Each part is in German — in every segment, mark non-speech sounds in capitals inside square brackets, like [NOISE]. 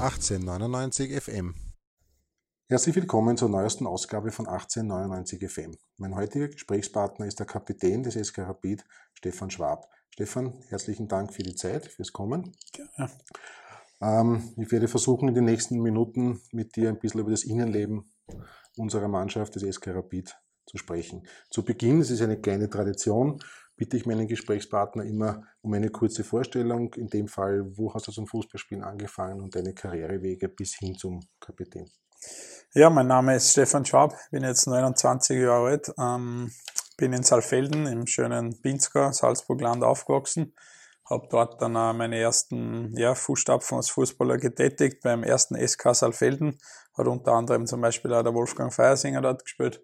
1899 FM. Herzlich willkommen zur neuesten Ausgabe von 1899 FM. Mein heutiger Gesprächspartner ist der Kapitän des SK Rapid, Stefan Schwab. Stefan, herzlichen Dank für die Zeit, fürs Kommen. Ja. Ähm, ich werde versuchen, in den nächsten Minuten mit dir ein bisschen über das Innenleben unserer Mannschaft des SK Rapid zu sprechen. Zu Beginn, es ist eine kleine Tradition, bitte ich meinen Gesprächspartner immer um eine kurze Vorstellung. In dem Fall, wo hast du zum Fußballspielen angefangen und deine Karrierewege bis hin zum Kapitän? Ja, mein Name ist Stefan Schwab, bin jetzt 29 Jahre alt, ähm, bin in Saalfelden im schönen Pinzgau, Salzburgland aufgewachsen, habe dort dann auch meine ersten ja, Fußstapfen als Fußballer getätigt beim ersten SK Saalfelden, hat unter anderem zum Beispiel auch der Wolfgang Feiersinger dort gespielt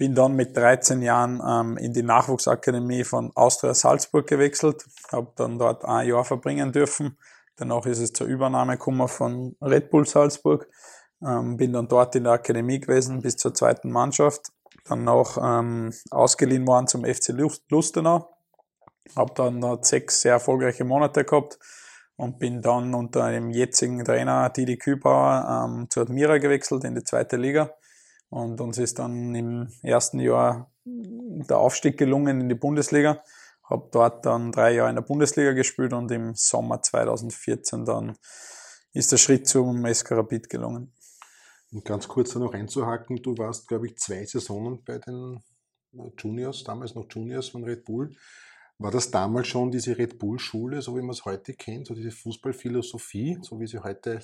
bin dann mit 13 Jahren ähm, in die Nachwuchsakademie von Austria Salzburg gewechselt, habe dann dort ein Jahr verbringen dürfen. Danach ist es zur Übernahme gekommen von Red Bull Salzburg. Ähm, bin dann dort in der Akademie gewesen bis zur zweiten Mannschaft. Dann noch ähm, ausgeliehen worden zum FC Lustenau. Habe dann dort sechs sehr erfolgreiche Monate gehabt und bin dann unter dem jetzigen Trainer Didi Kübauer ähm, zu Admira gewechselt in die zweite Liga und uns ist dann im ersten Jahr der Aufstieg gelungen in die Bundesliga. Habe dort dann drei Jahre in der Bundesliga gespielt und im Sommer 2014 dann ist der Schritt zum SK Rapid gelungen. Und ganz kurz noch einzuhaken, du warst, glaube ich, zwei Saisonen bei den Juniors, damals noch Juniors von Red Bull. War das damals schon diese Red Bull-Schule, so wie man es heute kennt, so diese Fußballphilosophie, so wie sie heute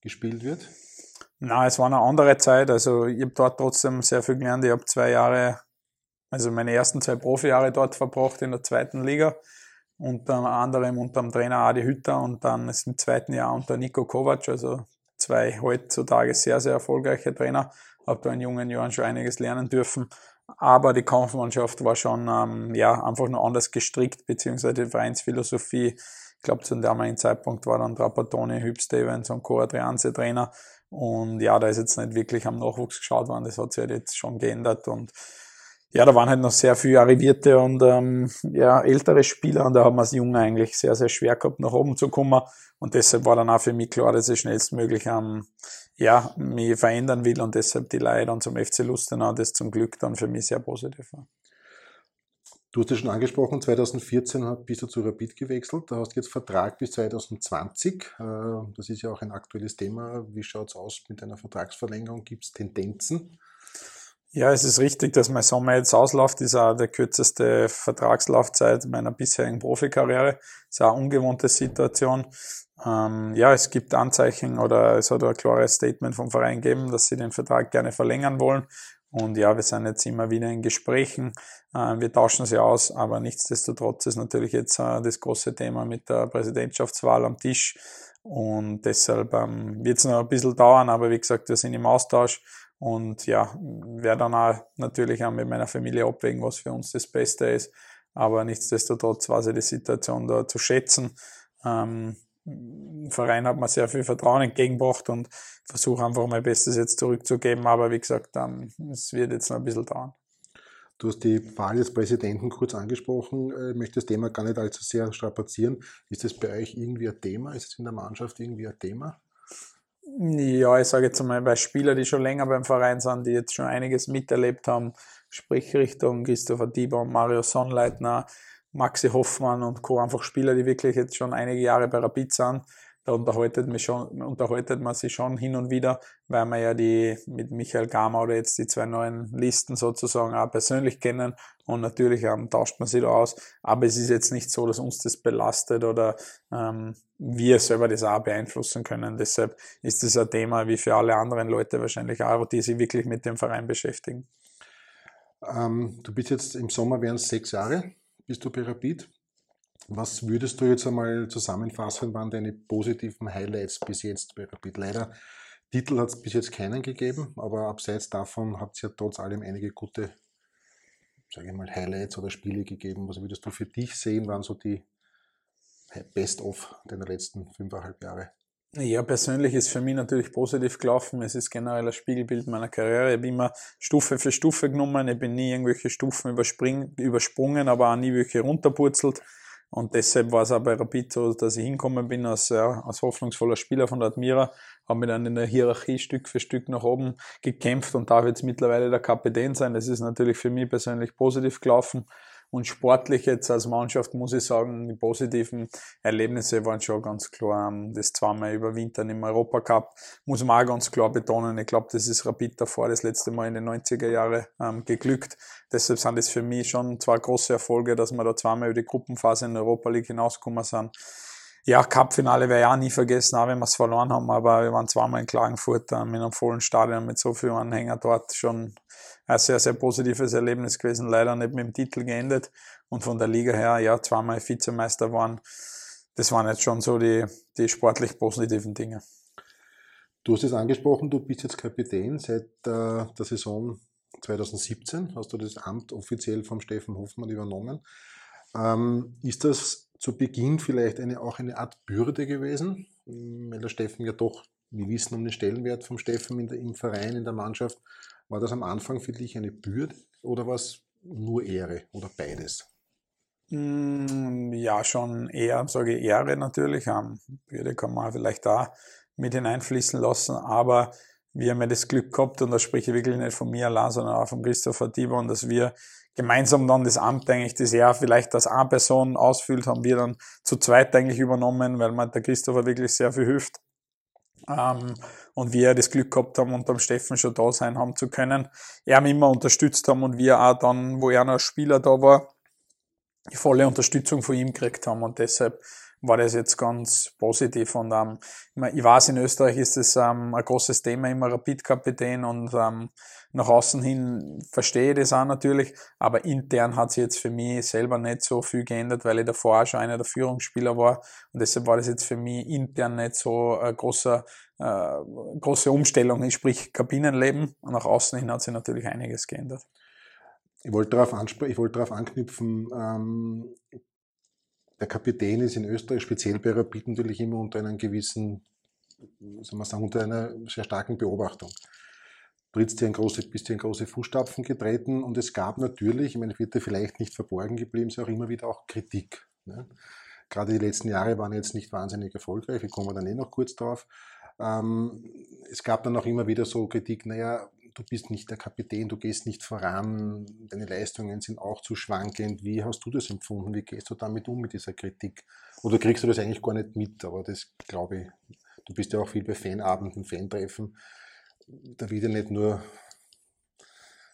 gespielt wird? Na, es war eine andere Zeit. Also ich habe dort trotzdem sehr viel gelernt. Ich habe zwei Jahre, also meine ersten zwei Profijahre dort verbracht in der zweiten Liga. Unter anderem unter dem Trainer Adi Hütter und dann ist im zweiten Jahr unter Nico Kovac, also zwei heutzutage sehr, sehr erfolgreiche Trainer. Habe da in jungen Jahren schon einiges lernen dürfen. Aber die Kampfmannschaft war schon ähm, ja, einfach nur anders gestrickt, beziehungsweise die Vereinsphilosophie. Ich glaube, zu dem damaligen Zeitpunkt war dann Trapattoni, Hüb Stevens und Co. Adrianse Trainer. Und ja, da ist jetzt nicht wirklich am Nachwuchs geschaut worden, das hat sich halt jetzt schon geändert und ja, da waren halt noch sehr viele arrivierte und ähm, ja, ältere Spieler und da haben wir als Junge eigentlich sehr, sehr schwer gehabt, nach oben zu kommen. Und deshalb war dann auch für mich klar, dass ich schnellstmöglich ähm, ja, mich verändern will und deshalb die Leihe dann zum FC Lustenau, das zum Glück dann für mich sehr positiv war. Du hast es schon angesprochen, 2014 bist du zu Rapid gewechselt. Da hast jetzt Vertrag bis 2020. Äh, das ist ja auch ein aktuelles Thema. Wie schaut es aus mit einer Vertragsverlängerung? Gibt es Tendenzen? Ja, es ist richtig, dass mein Sommer jetzt ausläuft. Das ist auch der kürzeste Vertragslaufzeit meiner bisherigen Profikarriere. Das ist auch eine ungewohnte Situation. Ähm, ja, es gibt Anzeichen oder es hat ein klares Statement vom Verein gegeben, dass sie den Vertrag gerne verlängern wollen. Und ja, wir sind jetzt immer wieder in Gesprächen. Äh, wir tauschen sie aus, aber nichtsdestotrotz ist natürlich jetzt äh, das große Thema mit der Präsidentschaftswahl am Tisch. Und deshalb ähm, wird es noch ein bisschen dauern, aber wie gesagt, wir sind im Austausch und ja, werde dann auch natürlich auch mit meiner Familie abwägen, was für uns das Beste ist. Aber nichtsdestotrotz war sie die Situation da zu schätzen. Ähm, Verein hat mir sehr viel Vertrauen entgegengebracht und versuche einfach mein Bestes jetzt zurückzugeben. Aber wie gesagt, ähm, es wird jetzt noch ein bisschen dauern. Du hast die Wahl des Präsidenten kurz angesprochen. Ich möchte das Thema gar nicht allzu sehr strapazieren. Ist das bei euch irgendwie ein Thema? Ist es in der Mannschaft irgendwie ein Thema? Ja, ich sage jetzt einmal bei Spielern, die schon länger beim Verein sind, die jetzt schon einiges miterlebt haben, sprich Richtung Christopher Dieber und Mario Sonnleitner, Maxi Hoffmann und Co. einfach Spieler, die wirklich jetzt schon einige Jahre bei Rapid sind. Da unterhaltet man, schon, unterhaltet man sich schon hin und wieder, weil man ja die mit Michael Gama oder jetzt die zwei neuen Listen sozusagen auch persönlich kennen und natürlich ähm, tauscht man sich da aus. Aber es ist jetzt nicht so, dass uns das belastet oder ähm, wir selber das auch beeinflussen können. Deshalb ist das ein Thema wie für alle anderen Leute wahrscheinlich auch, die sich wirklich mit dem Verein beschäftigen. Ähm, du bist jetzt im Sommer wären sechs Jahre bist du bei Rapid. Was würdest du jetzt einmal zusammenfassen, waren deine positiven Highlights bis jetzt bei Rapid? Leider, Titel hat es bis jetzt keinen gegeben, aber abseits davon hat es ja trotz allem einige gute, sage ich mal, Highlights oder Spiele gegeben. Was würdest du für dich sehen, waren so die Best-of deiner letzten fünfeinhalb Jahre? Ja, persönlich ist für mich natürlich positiv gelaufen. Es ist generell ein Spiegelbild meiner Karriere. Ich habe immer Stufe für Stufe genommen. Ich bin nie irgendwelche Stufen übersprungen, aber auch nie welche runterpurzelt. Und deshalb war es auch bei Rapid so, dass ich hinkommen bin als, ja, als hoffnungsvoller Spieler von der Admira, habe mich dann in der Hierarchie Stück für Stück nach oben gekämpft und darf jetzt mittlerweile der Kapitän sein. Das ist natürlich für mich persönlich positiv gelaufen. Und sportlich jetzt als Mannschaft muss ich sagen, die positiven Erlebnisse waren schon ganz klar. Ähm, das zweimal überwintern im Europacup muss man auch ganz klar betonen. Ich glaube, das ist Rapid davor das letzte Mal in den 90er Jahren ähm, geglückt. Deshalb sind es für mich schon zwei große Erfolge, dass wir da zweimal über die Gruppenphase in der Europa League hinausgekommen sind. Ja, Cup-Finale wäre ja nie vergessen, auch wenn wir es verloren haben, aber wir waren zweimal in Klagenfurt äh, mit einem vollen Stadion mit so vielen Anhängern dort schon ein sehr, sehr positives Erlebnis gewesen. Leider nicht mit dem Titel geendet und von der Liga her, ja, zweimal Vizemeister waren. Das waren jetzt schon so die, die sportlich positiven Dinge. Du hast es angesprochen, du bist jetzt Kapitän seit äh, der Saison 2017, hast du das Amt offiziell vom Steffen Hoffmann übernommen. Ähm, ist das zu Beginn vielleicht eine, auch eine Art Bürde gewesen, weil der Steffen ja doch, wir wissen um den Stellenwert vom Steffen der, im Verein, in der Mannschaft, war das am Anfang für dich eine Bürde oder war es nur Ehre oder beides? Mm, ja, schon eher, sage ich, Ehre natürlich. Bürde kann man vielleicht da mit hineinfließen lassen, aber wir haben ja das Glück gehabt, und da spreche ich wirklich nicht von mir allein, sondern auch von Christopher Tibon, dass wir gemeinsam dann das Amt eigentlich, das er vielleicht als eine Person ausfüllt, haben wir dann zu zweit eigentlich übernommen, weil man der Christopher wirklich sehr viel hilft. Ähm, und wir das Glück gehabt haben, unter dem Steffen schon da sein haben zu können. Er mich immer unterstützt haben und wir auch dann, wo er noch Spieler da war, die volle Unterstützung von ihm gekriegt haben. Und deshalb war das jetzt ganz positiv. Und ähm, ich weiß, in Österreich ist das ähm, ein großes Thema, immer Rapid-Kapitän und ähm, nach außen hin verstehe ich das auch natürlich, aber intern hat sich jetzt für mich selber nicht so viel geändert, weil ich davor auch schon einer der Führungsspieler war und deshalb war das jetzt für mich intern nicht so ein großer, äh, große Umstellung, sprich Kabinenleben und nach außen hin hat sich natürlich einiges geändert. Ich wollte darauf, ich wollte darauf anknüpfen, ähm, der Kapitän ist in Österreich, speziell bei Rapid, natürlich immer unter einem gewissen, soll man sagen, unter einer sehr starken Beobachtung. Trittst dir große, bist dir in große Fußstapfen getreten und es gab natürlich, ich meine, wird dir vielleicht nicht verborgen geblieben, ist auch immer wieder auch Kritik. Ne? Gerade die letzten Jahre waren jetzt nicht wahnsinnig erfolgreich, wir kommen dann eh noch kurz drauf. Ähm, es gab dann auch immer wieder so Kritik, naja, du bist nicht der Kapitän, du gehst nicht voran, deine Leistungen sind auch zu schwankend. Wie hast du das empfunden? Wie gehst du damit um mit dieser Kritik? Oder kriegst du das eigentlich gar nicht mit? Aber das glaube ich, du bist ja auch viel bei Fanabenden, Fantreffen. Da wird ja nicht nur.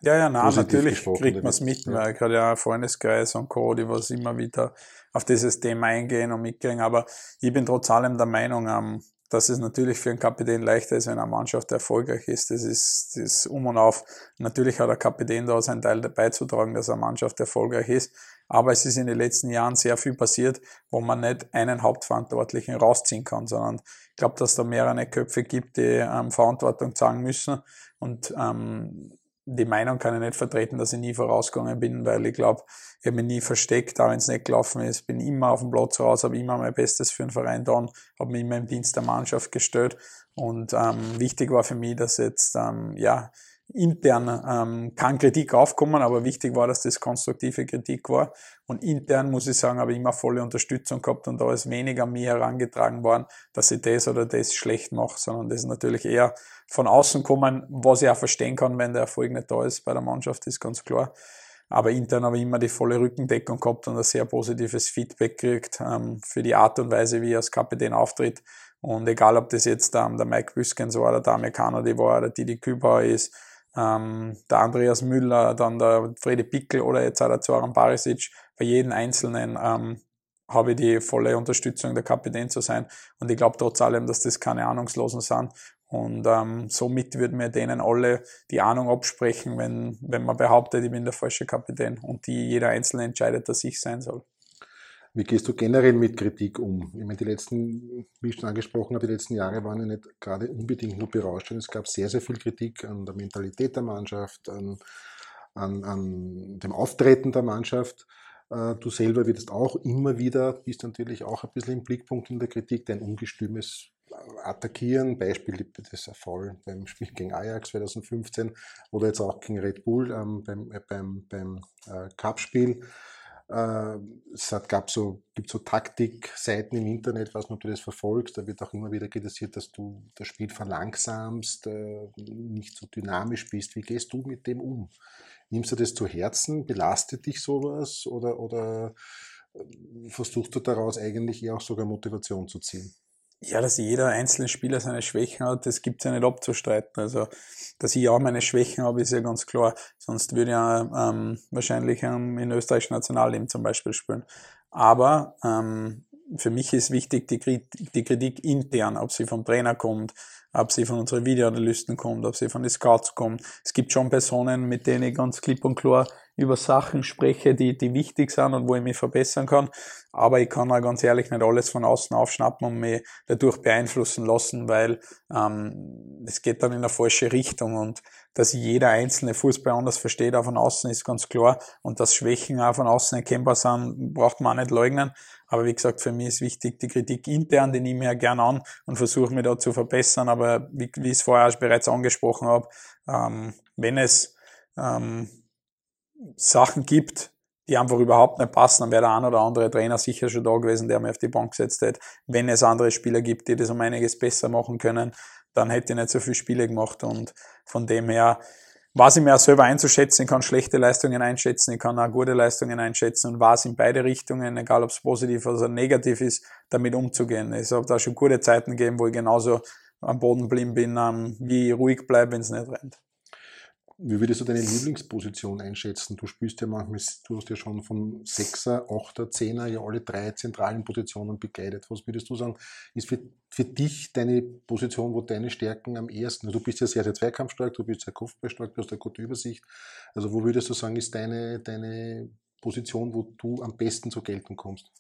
Ja, ja, nein, natürlich kriegt man es mit, ja. weil ich gerade ja Freundeskreis und Co., die was immer wieder auf dieses Thema eingehen und mitkriegen. Aber ich bin trotz allem der Meinung, ähm, dass es natürlich für einen Kapitän leichter ist, wenn eine Mannschaft erfolgreich ist. Das ist, das ist um und auf. Natürlich hat der Kapitän da seinen Teil beizutragen, dass eine Mannschaft erfolgreich ist. Aber es ist in den letzten Jahren sehr viel passiert, wo man nicht einen Hauptverantwortlichen rausziehen kann, sondern ich glaube, dass da mehrere Köpfe gibt, die ähm, Verantwortung zeigen müssen. Und ähm, die Meinung kann ich nicht vertreten, dass ich nie vorausgegangen bin, weil ich glaube, ich habe mich nie versteckt, auch wenn es nicht gelaufen ist, bin immer auf dem Platz raus, habe immer mein Bestes für den Verein getan, habe mich immer im Dienst der Mannschaft gestellt und ähm, wichtig war für mich, dass jetzt ähm, ja intern ähm, kann Kritik aufkommen, aber wichtig war, dass das konstruktive Kritik war. Und intern muss ich sagen, habe ich immer volle Unterstützung gehabt und da ist weniger an mir herangetragen worden, dass ich das oder das schlecht mache, sondern das ist natürlich eher von außen kommen, was ich auch verstehen kann, wenn der Erfolg nicht da ist bei der Mannschaft, ist ganz klar. Aber intern habe ich immer die volle Rückendeckung gehabt und ein sehr positives Feedback gekriegt ähm, für die Art und Weise, wie er als Kapitän auftritt. Und egal, ob das jetzt ähm, der Mike Büskens war, der Amerikaner, die war, der Didi Kübauer ist, ähm, der Andreas Müller, dann der Fredi Pickel oder jetzt auch der Zoran Barisic, bei jedem Einzelnen ähm, habe ich die volle Unterstützung, der Kapitän zu sein. Und ich glaube trotz allem, dass das keine Ahnungslosen sind. Und ähm, somit würden wir denen alle die Ahnung absprechen, wenn, wenn man behauptet, ich bin der falsche Kapitän und die jeder Einzelne entscheidet, dass ich sein soll. Wie gehst du generell mit Kritik um? Ich meine, die letzten, wie ich schon angesprochen habe, die letzten Jahre waren ja nicht gerade unbedingt nur berauschend. Es gab sehr, sehr viel Kritik an der Mentalität der Mannschaft, an, an, an dem Auftreten der Mannschaft. Äh, du selber wirst auch immer wieder, bist natürlich auch ein bisschen im Blickpunkt in der Kritik, dein ungestümes Attackieren, Beispiel das Erfolg beim Spiel gegen Ajax 2015 oder jetzt auch gegen Red Bull ähm, beim, äh, beim, beim äh, Cup-Spiel. Äh, es gab so, gibt so Taktikseiten im Internet, was du das verfolgst. Da wird auch immer wieder kritisiert, dass du das Spiel verlangsamst, äh, nicht so dynamisch bist. Wie gehst du mit dem um? Nimmst du das zu Herzen? Belastet dich sowas? Oder, oder äh, versuchst du daraus eigentlich eher auch sogar Motivation zu ziehen? Ja, dass jeder einzelne Spieler seine Schwächen hat, das gibt es ja nicht abzustreiten. Also, dass ich auch meine Schwächen habe, ist ja ganz klar. Sonst würde ich ja ähm, wahrscheinlich ähm, in österreichischen Nationalteam zum Beispiel spielen. Aber ähm, für mich ist wichtig die, die Kritik intern, ob sie vom Trainer kommt, ob sie von unseren Videoanalysten kommt, ob sie von den Scouts kommt. Es gibt schon Personen, mit denen ich ganz klipp und klar über Sachen spreche, die, die wichtig sind und wo ich mich verbessern kann. Aber ich kann auch ganz ehrlich nicht alles von außen aufschnappen und mich dadurch beeinflussen lassen, weil ähm, es geht dann in eine falsche Richtung und dass jeder einzelne Fußball anders versteht, auch von außen ist ganz klar und dass Schwächen auch von außen erkennbar sind, braucht man auch nicht leugnen. Aber wie gesagt, für mich ist wichtig die Kritik intern, die nehme ich ja gern an und versuche mich da zu verbessern. Aber wie, wie ich es vorher bereits angesprochen habe, ähm, wenn es ähm, Sachen gibt, die einfach überhaupt nicht passen, dann wäre der ein oder andere Trainer sicher schon da gewesen, der mir auf die Bank gesetzt hätte. Wenn es andere Spieler gibt, die das um einiges besser machen können, dann hätte ich nicht so viele Spiele gemacht und von dem her weiß ich mir auch selber einzuschätzen, ich kann schlechte Leistungen einschätzen, ich kann auch gute Leistungen einschätzen und weiß in beide Richtungen, egal ob es positiv oder negativ ist, damit umzugehen. Es hat da schon gute Zeiten gegeben, wo ich genauso am Boden blieben bin, ähm, wie ruhig bleibe, wenn es nicht rennt. Wie würdest du deine Lieblingsposition einschätzen? Du spielst ja manchmal, du hast ja schon von Sechser, Achter, Zehner ja alle drei zentralen Positionen begleitet. Was würdest du sagen, ist für, für dich deine Position, wo deine Stärken am ersten, du bist ja sehr, sehr zweikampfstark, du bist sehr kopfballstark, du hast eine gute Übersicht. Also wo würdest du sagen, ist deine, deine Position, wo du am besten zur Geltung kommst?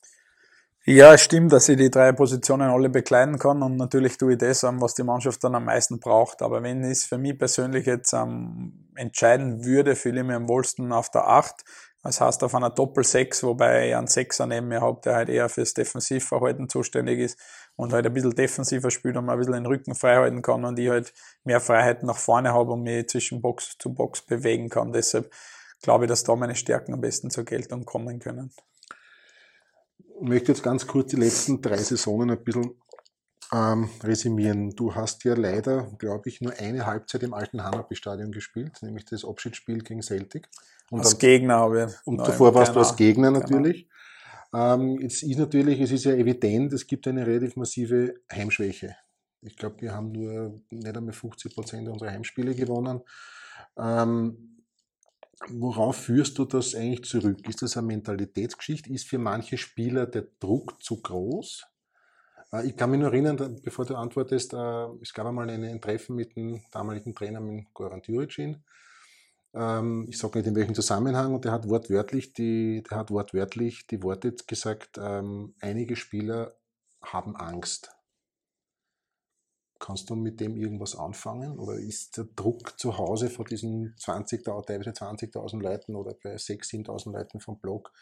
Ja, es stimmt, dass ich die drei Positionen alle bekleiden kann und natürlich tue ich das, was die Mannschaft dann am meisten braucht. Aber wenn ich es für mich persönlich jetzt ähm, entscheiden würde, fühle ich mich am wohlsten auf der 8. Das heißt auf einer Doppel-6, wobei ich einen Sechser neben mir habe, der halt eher fürs Defensivverhalten zuständig ist und halt ein bisschen defensiver spielt und man ein bisschen den Rücken frei halten kann und ich halt mehr Freiheit nach vorne habe und mich zwischen Box zu Box bewegen kann. Deshalb glaube ich, dass da meine Stärken am besten zur Geltung kommen können möchte jetzt ganz kurz die letzten drei Saisonen ein bisschen ähm, resümieren. Du hast ja leider, glaube ich, nur eine Halbzeit im alten Hanapi-Stadion gespielt, nämlich das Abschiedsspiel gegen Celtic. Und als dann, Gegner habe ich. Und davor warst du als Gegner genau. natürlich. Genau. Ähm, jetzt ist natürlich, es ist ja evident, es gibt eine relativ massive Heimschwäche. Ich glaube, wir haben nur nicht einmal 50 Prozent unserer Heimspiele gewonnen. Ähm, Worauf führst du das eigentlich zurück? Ist das eine Mentalitätsgeschichte? Ist für manche Spieler der Druck zu groß? Äh, ich kann mich nur erinnern, bevor du antwortest, äh, es gab einmal ein Treffen mit dem damaligen Trainer, mit Goran Djuricin. Ähm, ich sage nicht in welchem Zusammenhang, und der hat wortwörtlich die, der hat wortwörtlich die Worte gesagt, ähm, einige Spieler haben Angst. Kannst du mit dem irgendwas anfangen? Oder ist der Druck zu Hause vor diesen 20.000, teilweise 20.000 Leuten oder bei 6.000, 7.000 Leuten vom Blog,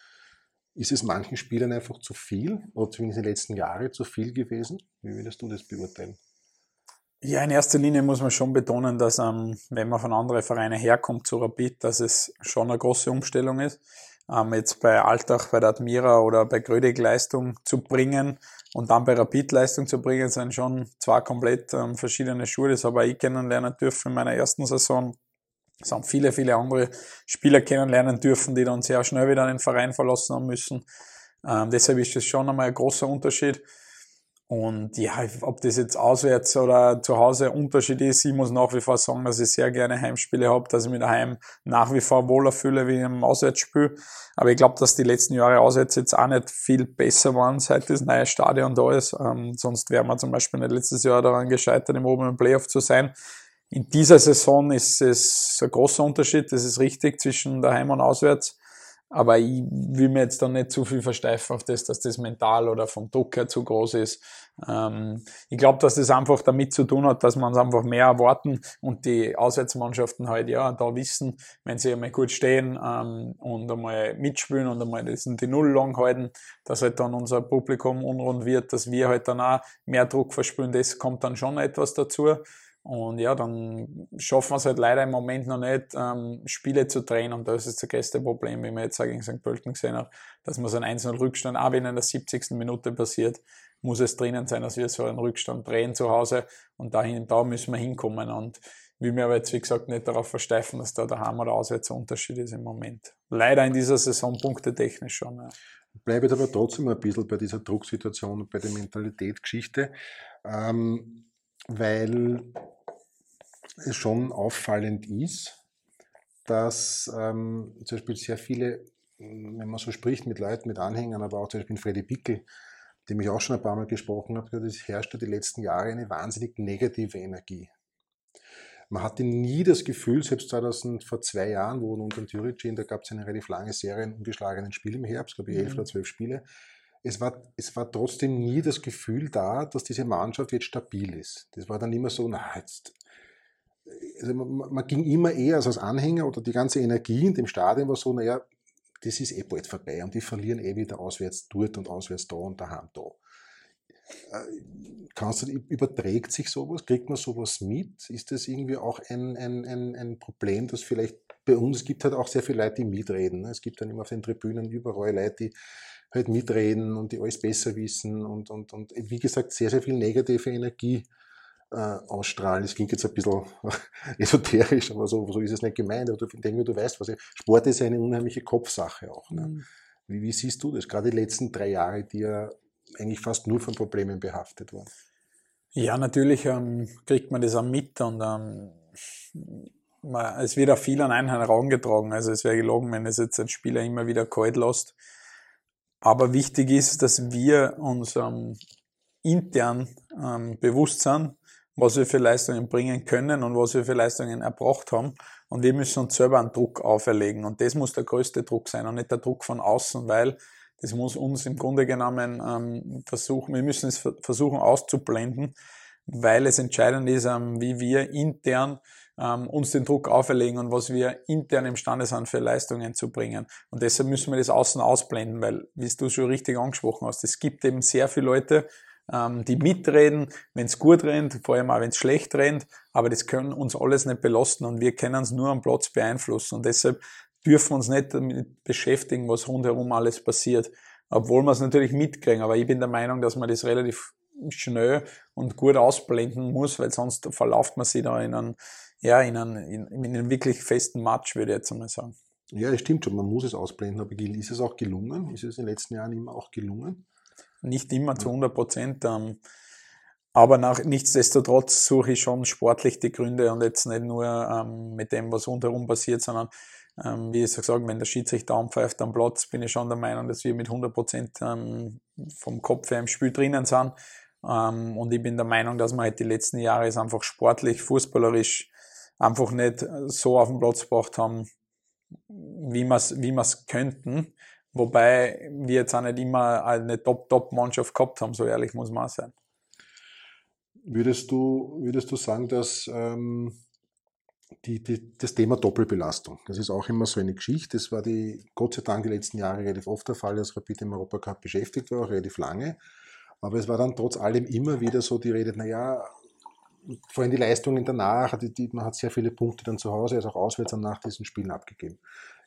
ist es manchen Spielern einfach zu viel oder zumindest in den letzten Jahren zu viel gewesen? Wie würdest du das beurteilen? Ja, in erster Linie muss man schon betonen, dass ähm, wenn man von anderen Vereinen herkommt zu Rapid, dass es schon eine große Umstellung ist. Ähm, jetzt bei Altach, bei der Admira oder bei Grödig Leistung zu bringen, und dann bei Rapid Leistung zu bringen, sind schon zwei komplett ähm, verschiedene Schuhe. Das habe ich kennenlernen dürfen in meiner ersten Saison. Es haben viele, viele andere Spieler kennenlernen dürfen, die dann sehr schnell wieder den Verein verlassen haben müssen. Ähm, deshalb ist das schon einmal ein großer Unterschied. Und ja, ob das jetzt auswärts oder zu Hause Unterschied ist, ich muss nach wie vor sagen, dass ich sehr gerne Heimspiele habe, dass ich mich daheim nach wie vor wohler fühle wie im Auswärtsspiel. Aber ich glaube, dass die letzten Jahre auswärts jetzt auch nicht viel besser waren, seit das neue Stadion da ist. Ähm, sonst wären wir zum Beispiel nicht letztes Jahr daran gescheitert, im oberen Playoff zu sein. In dieser Saison ist es ein großer Unterschied, das ist richtig, zwischen daheim und auswärts. Aber ich will mir jetzt dann nicht zu viel versteifen auf das, dass das mental oder vom Druck her zu groß ist. Ähm, ich glaube, dass das einfach damit zu tun hat, dass man es einfach mehr erwarten und die Auswärtsmannschaften halt ja da wissen, wenn sie einmal gut stehen ähm, und einmal mitspielen und einmal das die Null lang halten, dass halt dann unser Publikum unrund wird, dass wir halt dann auch mehr Druck verspüren. Das kommt dann schon etwas dazu. Und ja, dann schaffen wir es halt leider im Moment noch nicht, ähm, Spiele zu drehen. Und das ist das größte Problem, wie man jetzt gegen St. Pölten gesehen hat, dass man so einen 1 Rückstand, auch wenn in der 70. Minute passiert, muss es drinnen sein, dass wir so einen Rückstand drehen zu Hause. Und dahin, da müssen wir hinkommen. Und will mir aber jetzt, wie gesagt, nicht darauf versteifen, dass da der Heim- oder auswärts Unterschied ist im Moment. Leider in dieser Saison punktetechnisch schon. Ja. Bleibe aber trotzdem ein bisschen bei dieser Drucksituation und bei der Mentalitätsgeschichte, ähm, weil es schon auffallend ist, dass ähm, zum Beispiel sehr viele, wenn man so spricht mit Leuten, mit Anhängern, aber auch zum Beispiel Freddy Pickel, dem ich auch schon ein paar Mal gesprochen habe, es herrschte die letzten Jahre eine wahnsinnig negative Energie. Man hatte nie das Gefühl, selbst 2000, vor zwei Jahren, wo unter Thüringen, da gab es eine relativ lange Serie in ungeschlagenen Spielen im Herbst, glaube ich, elf mhm. oder zwölf Spiele. Es war, es war trotzdem nie das Gefühl da, dass diese Mannschaft jetzt stabil ist. Das war dann immer so, na, jetzt, also man, man, ging immer eher als Anhänger oder die ganze Energie in dem Stadion war so, naja, das ist eh bald vorbei und die verlieren eh wieder auswärts dort und auswärts da und daheim da. Äh, kannst du, überträgt sich sowas? Kriegt man sowas mit? Ist das irgendwie auch ein, ein, ein, ein Problem, das vielleicht bei uns, es gibt halt auch sehr viele Leute, die mitreden. Ne? Es gibt dann immer auf den Tribünen überall Leute, die halt mitreden und die alles besser wissen und, und, und wie gesagt, sehr, sehr viel negative Energie äh, ausstrahlen. Das klingt jetzt ein bisschen [LAUGHS] esoterisch, aber so, so ist es nicht gemeint. Aber ich denke, du weißt, was ich, Sport ist eine unheimliche Kopfsache auch. Ne? Mhm. Wie, wie, siehst du das? Gerade die letzten drei Jahre, die ja eigentlich fast nur von Problemen behaftet waren. Ja, natürlich ähm, kriegt man das auch mit und ähm, man, es wird auch viel an einen herangetragen. Also es wäre gelogen, wenn es jetzt ein Spieler immer wieder kalt lässt. Aber wichtig ist, dass wir uns ähm, intern ähm, bewusst sind, was wir für Leistungen bringen können und was wir für Leistungen erbracht haben. Und wir müssen uns selber einen Druck auferlegen. Und das muss der größte Druck sein und nicht der Druck von außen, weil das muss uns im Grunde genommen ähm, versuchen, wir müssen es versuchen auszublenden, weil es entscheidend ist, ähm, wie wir intern ähm, uns den Druck auferlegen und was wir intern imstande sind für Leistungen zu bringen. Und deshalb müssen wir das außen ausblenden, weil, wie du schon richtig angesprochen hast, es gibt eben sehr viele Leute, ähm, die mitreden, wenn es gut rennt, vor allem auch wenn es schlecht rennt, aber das können uns alles nicht belasten und wir können es nur am Platz beeinflussen. Und deshalb dürfen uns nicht damit beschäftigen, was rundherum alles passiert. Obwohl wir es natürlich mitkriegen, aber ich bin der Meinung, dass man das relativ schnell und gut ausblenden muss, weil sonst verlauft man sich da in einen, ja, in einen, in, in einen wirklich festen Match, würde ich jetzt einmal sagen. Ja, es stimmt schon, man muss es ausblenden, aber ist es auch gelungen? Ist es in den letzten Jahren immer auch gelungen? Nicht immer zu 100 Prozent. Ähm, aber nach, nichtsdestotrotz suche ich schon sportlich die Gründe und jetzt nicht nur ähm, mit dem, was rundherum passiert, sondern ähm, wie ich gesagt wenn der Schiedsrichter anpfeift am Platz, bin ich schon der Meinung, dass wir mit 100 Prozent ähm, vom Kopf her im Spiel drinnen sind. Ähm, und ich bin der Meinung, dass wir halt die letzten Jahre es einfach sportlich, fußballerisch einfach nicht so auf den Platz gebracht haben, wie wir es wie wir's könnten. Wobei wir jetzt auch nicht immer eine Top-Top-Mannschaft gehabt haben, so ehrlich muss man auch sein. Würdest du, würdest du sagen, dass ähm, die, die, das Thema Doppelbelastung. Das ist auch immer so eine Geschichte. Das war die, Gott sei Dank die letzten Jahre relativ oft der Fall, dass Rapid im Europacup beschäftigt war, auch relativ lange. Aber es war dann trotz allem immer wieder so die Rede, naja, vor allem die Leistungen danach, die, die, man hat sehr viele Punkte dann zu Hause, also auch auswärts nach diesen Spielen abgegeben.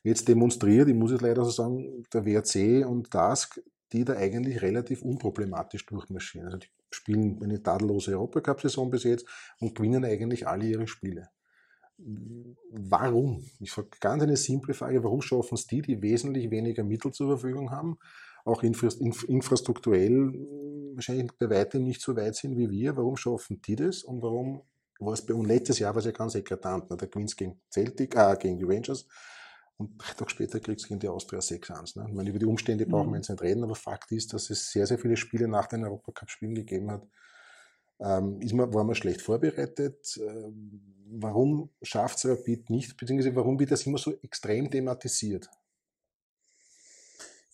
Jetzt demonstriert, ich muss es leider so sagen, der WRC und DASK, die da eigentlich relativ unproblematisch durchmarschieren. Also die spielen eine tadellose Europacup-Saison bis jetzt und gewinnen eigentlich alle ihre Spiele warum? Ich frage ganz eine simple Frage, warum schaffen es die, die wesentlich weniger Mittel zur Verfügung haben, auch infrastrukturell wahrscheinlich bei weitem nicht so weit sind wie wir, warum schaffen die das und warum war es bei uns letztes Jahr war es ja ganz eklatant, ne? der Queens gegen Celtic, äh, gegen die Rangers und drei Tage später kriegst du gegen die Austria 6-1. Ne? Ich meine, über die Umstände brauchen wir mhm. jetzt nicht reden, aber Fakt ist, dass es sehr, sehr viele Spiele nach den Europacup-Spielen gegeben hat, ähm, ist man, war man schlecht vorbereitet? Ähm, warum schafft es Rapid nicht, beziehungsweise warum wird das immer so extrem thematisiert?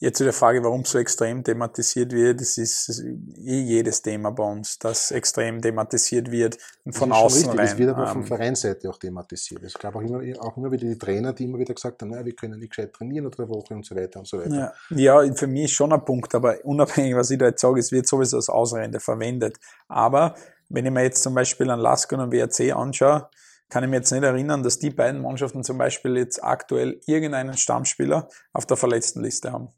Jetzt zu der Frage, warum so extrem thematisiert wird, das ist eh jedes Thema bei uns, das extrem thematisiert wird von außen richtig, rein. Es wird aber von ähm, Vereinsseite auch thematisiert. Es gab auch immer, auch immer wieder die Trainer, die immer wieder gesagt haben, naja, wir können nicht gescheit trainieren unter der Woche und so weiter und so weiter. Ja, ja, für mich ist schon ein Punkt, aber unabhängig, was ich da jetzt sage, es wird sowieso als Ausrede verwendet. Aber wenn ich mir jetzt zum Beispiel an Lask und WRC anschaue, kann ich mir jetzt nicht erinnern, dass die beiden Mannschaften zum Beispiel jetzt aktuell irgendeinen Stammspieler auf der Verletztenliste haben.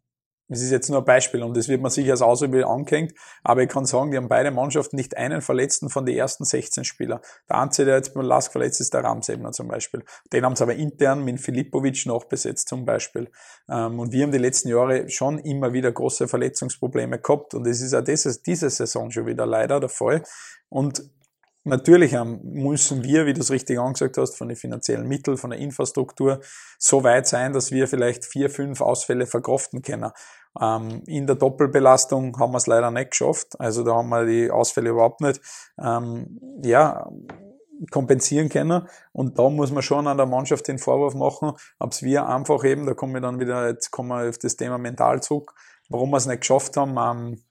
Das ist jetzt nur ein Beispiel und das wird man sicher als Ausübung angehängt, aber ich kann sagen, die haben beide Mannschaften nicht einen Verletzten von den ersten 16 Spielern. Der einzige, der jetzt beim Lask verletzt ist, der Ramsebner zum Beispiel. Den haben sie aber intern mit Filipovic noch besetzt zum Beispiel. Ähm, und wir haben die letzten Jahre schon immer wieder große Verletzungsprobleme gehabt und das ist auch dieses, diese Saison schon wieder leider der Fall. Und Natürlich müssen wir, wie du es richtig angesagt hast, von den finanziellen Mitteln, von der Infrastruktur so weit sein, dass wir vielleicht vier, fünf Ausfälle verkraften können. Ähm, in der Doppelbelastung haben wir es leider nicht geschafft. Also da haben wir die Ausfälle überhaupt nicht ähm, ja, kompensieren können. Und da muss man schon an der Mannschaft den Vorwurf machen, ob es wir einfach eben, da kommen wir dann wieder, jetzt kommen wir auf das Thema mental zurück, warum wir es nicht geschafft haben, ähm,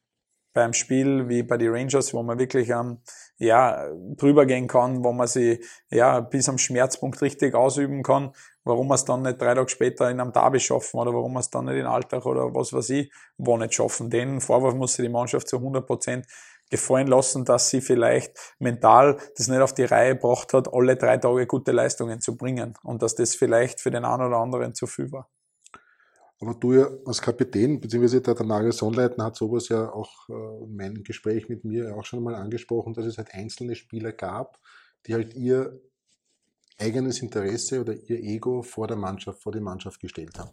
beim Spiel wie bei den Rangers, wo man wirklich ähm, ja, drüber gehen kann, wo man sie ja bis am Schmerzpunkt richtig ausüben kann, warum man es dann nicht drei Tage später in einem Derby schaffen oder warum man es dann nicht in Alltag oder was weiß ich, wo nicht schaffen. Den Vorwurf muss sich die Mannschaft zu 100 Prozent gefallen lassen, dass sie vielleicht mental das nicht auf die Reihe gebracht hat, alle drei Tage gute Leistungen zu bringen und dass das vielleicht für den einen oder anderen zu viel war. Aber du ja als Kapitän, beziehungsweise der, der Mario Sonnleitner hat sowas ja auch äh, in meinem Gespräch mit mir auch schon mal angesprochen, dass es halt einzelne Spieler gab, die halt ihr eigenes Interesse oder ihr Ego vor der Mannschaft, vor die Mannschaft gestellt haben.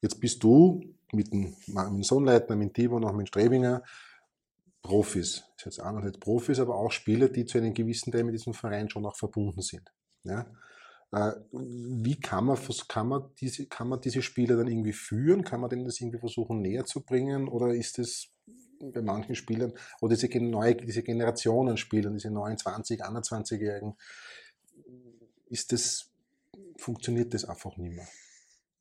Jetzt bist du mit dem, mit Sonnleitner, mit Tivo, noch mit Strebinger, Profis. Das ist jetzt auch noch nicht Profis, aber auch Spieler, die zu einem gewissen Teil mit diesem Verein schon auch verbunden sind. Ja? Äh, wie kann man, kann, man diese, kann man diese Spieler dann irgendwie führen? Kann man denen das irgendwie versuchen näher zu bringen? Oder ist es bei manchen Spielern, oder diese, neue, diese Generationen Spielern, diese 29, 21-Jährigen, ist das, funktioniert das einfach nicht mehr?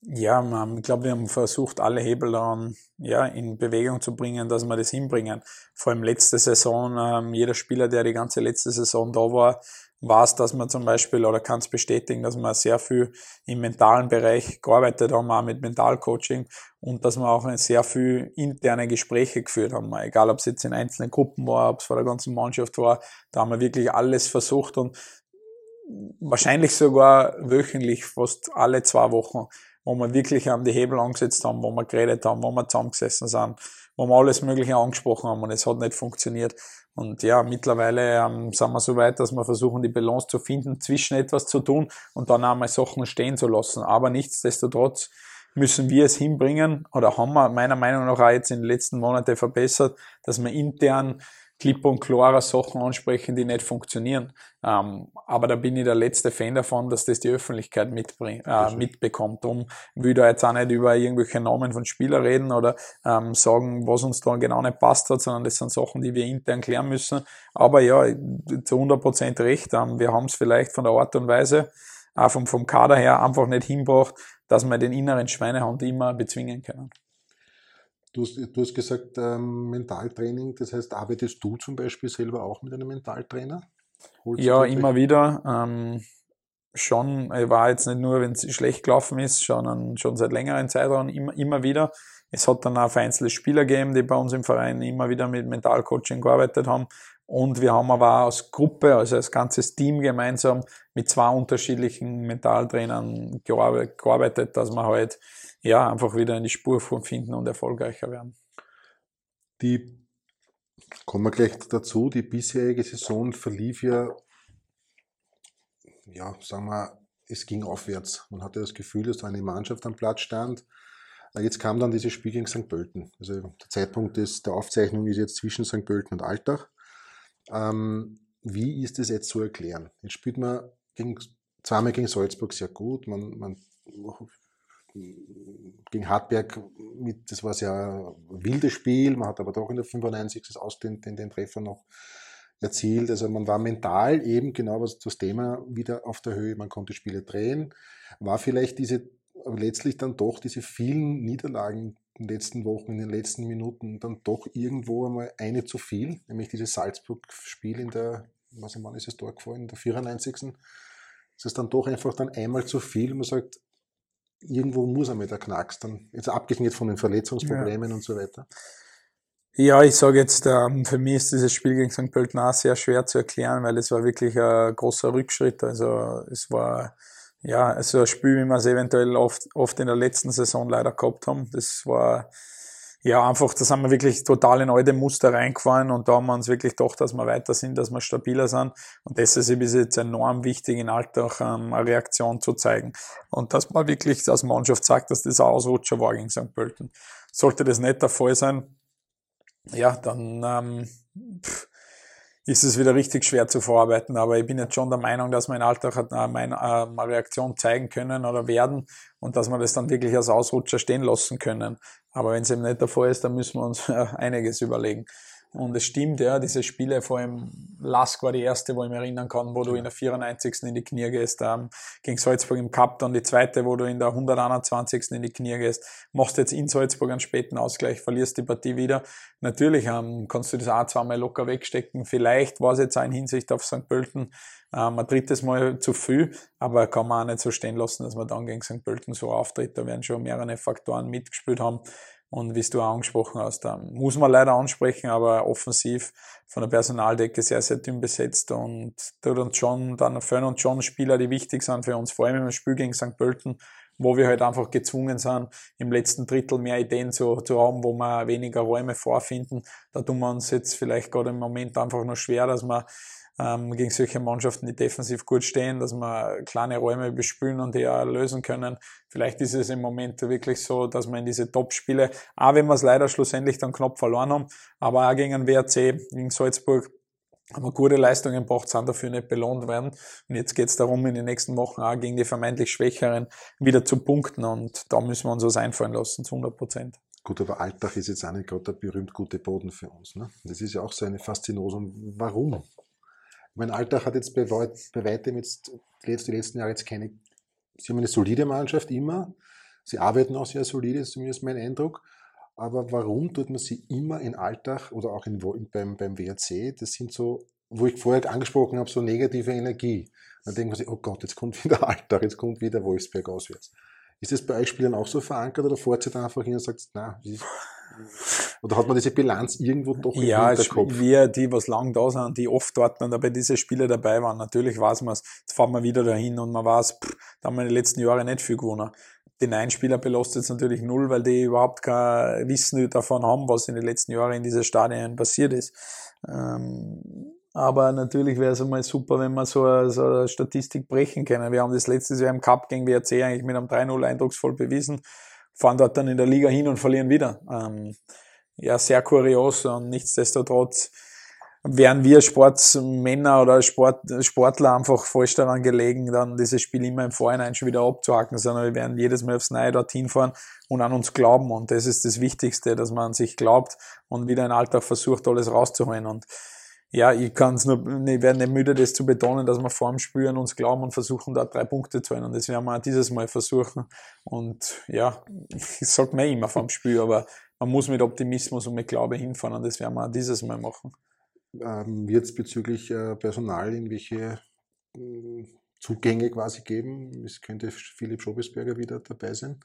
Ja, ich glaube, wir haben versucht, alle Hebel daran ja, in Bewegung zu bringen, dass wir das hinbringen. Vor allem letzte Saison, ähm, jeder Spieler, der die ganze letzte Saison da war, es, dass man zum Beispiel, oder kann es bestätigen, dass wir sehr viel im mentalen Bereich gearbeitet haben, auch mit Mentalcoaching und dass wir auch sehr viel interne Gespräche geführt haben. Egal, ob es jetzt in einzelnen Gruppen war, ob es vor der ganzen Mannschaft war, da haben wir wirklich alles versucht und wahrscheinlich sogar wöchentlich, fast alle zwei Wochen, wo wir wirklich an die Hebel angesetzt haben, wo wir geredet haben, wo wir zusammengesessen sind, wo wir alles Mögliche angesprochen haben und es hat nicht funktioniert. Und ja, mittlerweile ähm, sind wir so weit, dass wir versuchen, die Balance zu finden, zwischen etwas zu tun und dann einmal Sachen stehen zu lassen. Aber nichtsdestotrotz müssen wir es hinbringen oder haben wir meiner Meinung nach auch jetzt in den letzten Monaten verbessert, dass wir intern klipp und klarer Sachen ansprechen, die nicht funktionieren. Ähm, aber da bin ich der letzte Fan davon, dass das die Öffentlichkeit äh, mitbekommt. Darum will da jetzt auch nicht über irgendwelche Namen von Spielern reden oder ähm, sagen, was uns da genau nicht passt hat, sondern das sind Sachen, die wir intern klären müssen. Aber ja, zu 100% recht. Ähm, wir haben es vielleicht von der Art und Weise, auch vom, vom Kader her, einfach nicht hinbracht, dass wir den inneren Schweinehund immer bezwingen können. Du hast, du hast gesagt, ähm, Mentaltraining, das heißt, arbeitest du zum Beispiel selber auch mit einem Mentaltrainer? Holst ja, immer wieder. Ähm, schon, ich war jetzt nicht nur, wenn es schlecht gelaufen ist, schon, schon seit längeren Zeitraum immer, immer wieder. Es hat dann auch vereinzelte Spieler gegeben, die bei uns im Verein immer wieder mit Mentalcoaching gearbeitet haben. Und wir haben aber auch als Gruppe, also als ganzes Team gemeinsam mit zwei unterschiedlichen Mentaltrainern gearbeitet, dass wir halt ja, einfach wieder in die Spur finden und erfolgreicher werden. Die, kommen wir gleich dazu, die bisherige Saison verlief ja, ja, sagen wir, es ging aufwärts. Man hatte das Gefühl, dass da eine Mannschaft am Platz stand. Jetzt kam dann dieses Spiel gegen St. Pölten. Also der Zeitpunkt des, der Aufzeichnung ist jetzt zwischen St. Pölten und Altach. Ähm, wie ist das jetzt zu erklären? Jetzt spielt man gegen, zweimal gegen Salzburg sehr gut. Man, man gegen Hartberg mit, das war sehr wildes Spiel, man hat aber doch in der 95. Aus den, den, den Treffer noch erzielt. Also man war mental eben genau was das Thema wieder auf der Höhe, man konnte Spiele drehen. War vielleicht diese, letztlich dann doch diese vielen Niederlagen in den letzten Wochen, in den letzten Minuten dann doch irgendwo einmal eine zu viel, nämlich dieses Salzburg-Spiel in der, was wann ist es dort gefallen, in der 94. Es ist dann doch einfach dann einmal zu viel. Man sagt, irgendwo muss er mit der Knacks dann, jetzt abgesehen von den Verletzungsproblemen ja. und so weiter. Ja, ich sage jetzt, ähm, für mich ist dieses Spiel gegen St. Pölten auch sehr schwer zu erklären, weil es war wirklich ein großer Rückschritt. Also es war ja so ein Spiel, wie wir es eventuell oft, oft in der letzten Saison leider gehabt haben. Das war ja, einfach, da sind wir wirklich total in alte Muster reingefahren und da haben wir uns wirklich gedacht, dass wir weiter sind, dass wir stabiler sind. Und das ist jetzt enorm wichtig, in Alltag ähm, eine Reaktion zu zeigen. Und dass man wirklich als Mannschaft sagt, dass das ein Ausrutscher war gegen St. Pölten. Sollte das nicht der Fall sein, ja, dann ähm, pff, ist es wieder richtig schwer zu verarbeiten. Aber ich bin jetzt schon der Meinung, dass wir in Alltag äh, eine Reaktion zeigen können oder werden und dass wir das dann wirklich als Ausrutscher stehen lassen können. Aber wenn es eben nicht der Fall ist, dann müssen wir uns einiges überlegen. Und es stimmt, ja, diese Spiele, vor allem Lask war die erste, wo ich mich erinnern kann, wo du in der 94. in die Knie gehst, ähm, gegen Salzburg im Cup, dann die zweite, wo du in der 121. in die Knie gehst, machst jetzt in Salzburg einen späten Ausgleich, verlierst die Partie wieder. Natürlich ähm, kannst du das auch zweimal locker wegstecken. Vielleicht war es jetzt auch in Hinsicht auf St. Pölten ähm, ein drittes Mal zu viel, aber kann man auch nicht so stehen lassen, dass man dann gegen St. Pölten so auftritt. Da werden schon mehrere Faktoren mitgespielt haben. Und wie du angesprochen hast, muss man leider ansprechen, aber offensiv von der Personaldecke sehr, sehr dünn besetzt und tut uns schon, dann fehlen uns schon Spieler, die wichtig sind für uns, vor allem im Spiel gegen St. Pölten, wo wir halt einfach gezwungen sind, im letzten Drittel mehr Ideen zu, zu haben, wo wir weniger Räume vorfinden. Da tun wir uns jetzt vielleicht gerade im Moment einfach nur schwer, dass wir ähm, gegen solche Mannschaften, die defensiv gut stehen, dass wir kleine Räume bespülen und die auch lösen können. Vielleicht ist es im Moment wirklich so, dass wir in diese Top-Spiele, auch wenn wir es leider schlussendlich dann knapp verloren haben, aber auch gegen den WRC, gegen Salzburg, haben wir gute Leistungen gebracht, sind dafür nicht belohnt werden. Und jetzt geht es darum, in den nächsten Wochen auch gegen die vermeintlich Schwächeren wieder zu punkten. Und da müssen wir uns was einfallen lassen, zu 100 Prozent. Gut, aber Alltag ist jetzt auch nicht gerade der berühmt gute Boden für uns. Ne? Das ist ja auch so eine Faszinosum. Warum? Mein Alltag hat jetzt bei, bei weitem jetzt die letzten Jahre jetzt keine, sie haben eine solide Mannschaft immer. Sie arbeiten auch sehr solide, ist zumindest mein Eindruck. Aber warum tut man sie immer in Alltag oder auch in, beim, beim WRC? Das sind so, wo ich vorher angesprochen habe, so negative Energie. Dann denkt man sich, oh Gott, jetzt kommt [LAUGHS] wieder Alltag, jetzt kommt wieder Wolfsberg auswärts. Ist das bei euch Spielern auch so verankert oder fahrt ihr dann einfach hin und sagt, na, oder hat man diese Bilanz irgendwo doch im ja, Hinterkopf? Ja, wir, die was lang da sind, die oft dort dann bei diesen Spielen dabei waren, natürlich weiß man es, jetzt fahren wir wieder dahin und man weiß, pff, da haben wir in den letzten Jahren nicht viel gewonnen. Die Nein-Spieler belastet es natürlich null, weil die überhaupt kein Wissen davon haben, was in den letzten Jahren in diesen Stadien passiert ist. Ähm, aber natürlich wäre es einmal super, wenn wir so eine, so eine Statistik brechen können. Wir haben das letztes Jahr im Cup gegen WRC eigentlich mit einem 3-0 eindrucksvoll bewiesen fahren dort dann in der Liga hin und verlieren wieder. Ähm, ja, sehr kurios und nichtsdestotrotz wären wir Sportsmänner oder Sport, Sportler einfach falsch daran gelegen, dann dieses Spiel immer im Vorhinein schon wieder abzuhaken, sondern wir werden jedes Mal aufs Neue dorthin fahren und an uns glauben. Und das ist das Wichtigste, dass man an sich glaubt und wieder in den Alltag versucht, alles rauszuholen. Und ja, ich kann es nur, ich werde nicht müde, das zu betonen, dass wir Spiel an uns glauben und versuchen, da drei Punkte zu holen. Und das werden wir auch dieses Mal versuchen. Und ja, [LAUGHS] ich sag mir immer dem Spiel, aber man muss mit Optimismus und mit Glaube hinfahren und das werden wir auch dieses Mal machen. Ähm, Wird es bezüglich äh, Personal irgendwelche äh, Zugänge quasi geben? Es könnte Philipp Schobesberger wieder dabei sein.